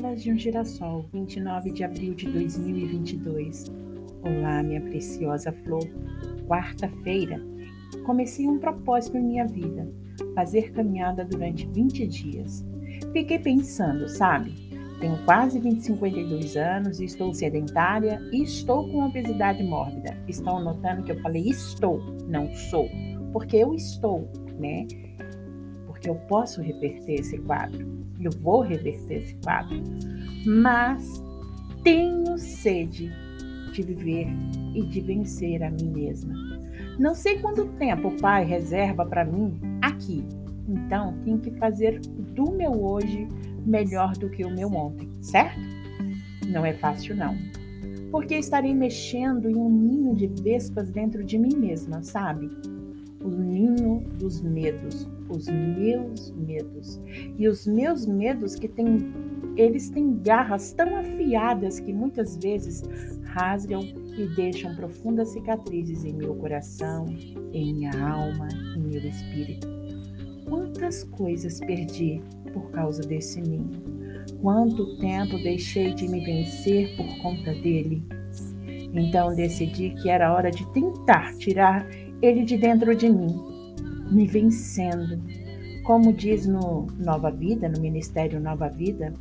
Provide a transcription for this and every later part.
Pétalas de um Girassol, 29 de abril de 2022. Olá, minha preciosa flor. Quarta-feira, comecei um propósito em minha vida: fazer caminhada durante 20 dias. Fiquei pensando, sabe? Tenho quase 20, 52 anos estou sedentária e estou com obesidade mórbida. Estão notando que eu falei estou, não sou, porque eu estou, né? Porque eu posso reverter esse quadro eu vou reverter esse quadro, mas tenho sede de viver e de vencer a mim mesma. Não sei quanto tempo o Pai reserva para mim aqui, então tenho que fazer do meu hoje melhor do que o meu ontem, certo? Não é fácil, não. Porque estarei mexendo em um ninho de vespas dentro de mim mesma, sabe? O ninho dos medos, os meus medos. E os meus medos que têm, eles têm garras tão afiadas que muitas vezes rasgam e deixam profundas cicatrizes em meu coração, em minha alma, em meu espírito. Quantas coisas perdi por causa desse ninho? Quanto tempo deixei de me vencer por conta dele? Então decidi que era hora de tentar tirar ele de dentro de mim, me vencendo. Como diz no Nova Vida, no Ministério Nova Vida,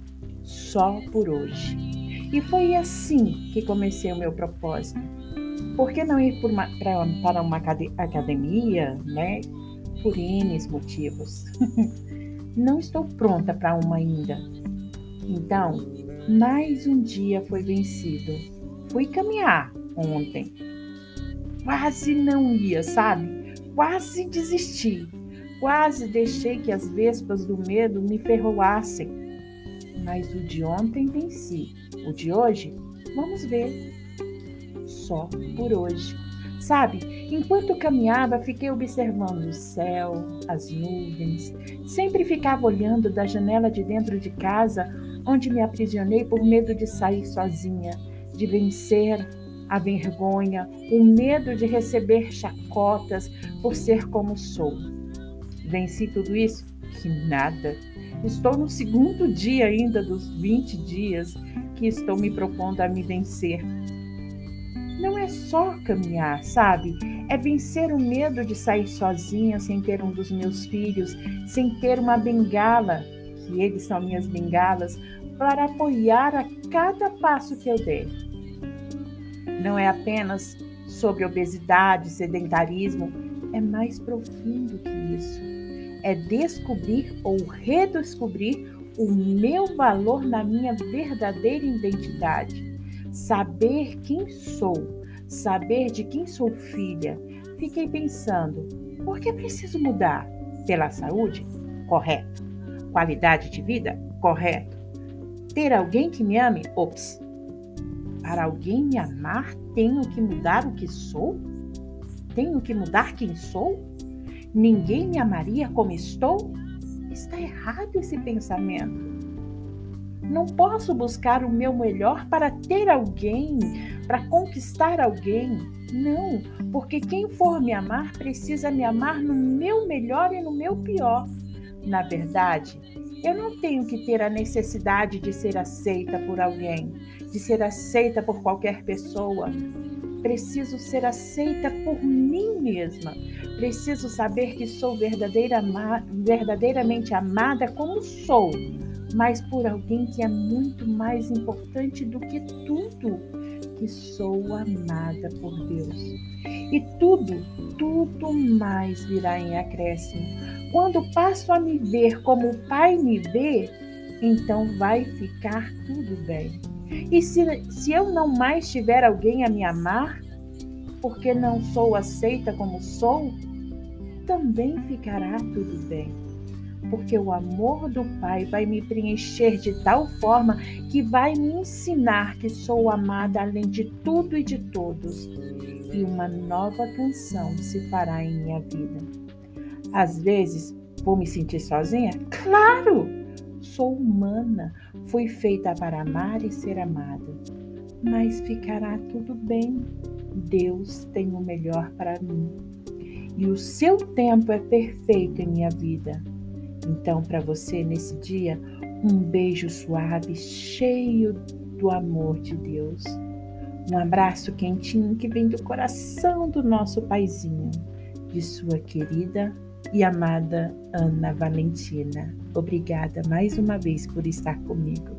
só por hoje. E foi assim que comecei o meu propósito. Por que não ir uma, pra, para uma academia, né? Por N motivos. não estou pronta para uma ainda. Então, mais um dia foi vencido. Fui caminhar ontem quase não ia, sabe? Quase desisti. Quase deixei que as vespas do medo me ferroassem. Mas o de ontem venci. O de hoje, vamos ver. Só por hoje. Sabe, enquanto caminhava, fiquei observando o céu, as nuvens. Sempre ficava olhando da janela de dentro de casa, onde me aprisionei por medo de sair sozinha, de vencer a vergonha, o medo de receber chacotas por ser como sou. Venci tudo isso? Que nada. Estou no segundo dia ainda dos 20 dias que estou me propondo a me vencer. Não é só caminhar, sabe? É vencer o medo de sair sozinha sem ter um dos meus filhos, sem ter uma bengala, que eles são minhas bengalas, para apoiar a cada passo que eu der não é apenas sobre obesidade, sedentarismo, é mais profundo que isso. É descobrir ou redescobrir o meu valor na minha verdadeira identidade. Saber quem sou, saber de quem sou filha. Fiquei pensando, por que preciso mudar? Pela saúde? Correto. Qualidade de vida? Correto. Ter alguém que me ame? Ops, para alguém me amar, tenho que mudar o que sou? Tenho que mudar quem sou? Ninguém me amaria como estou? Está errado esse pensamento. Não posso buscar o meu melhor para ter alguém, para conquistar alguém. Não, porque quem for me amar precisa me amar no meu melhor e no meu pior. Na verdade, eu não tenho que ter a necessidade de ser aceita por alguém, de ser aceita por qualquer pessoa. Preciso ser aceita por mim mesma. Preciso saber que sou verdadeira, verdadeiramente amada como sou, mas por alguém que é muito mais importante do que tudo, que sou amada por Deus. E tudo, tudo mais virá em acréscimo quando passo a me ver como o Pai me vê, então vai ficar tudo bem. E se, se eu não mais tiver alguém a me amar, porque não sou aceita como sou, também ficará tudo bem. Porque o amor do Pai vai me preencher de tal forma que vai me ensinar que sou amada além de tudo e de todos. E uma nova canção se fará em minha vida. Às vezes, vou me sentir sozinha? Claro! Sou humana, fui feita para amar e ser amada. Mas ficará tudo bem. Deus tem o melhor para mim. E o seu tempo é perfeito em minha vida. Então, para você nesse dia, Um beijo suave, cheio do amor de Deus. Um abraço quentinho que vem do coração do nosso paizinho, de sua querida e amada Ana Valentina. Obrigada mais uma vez por estar comigo.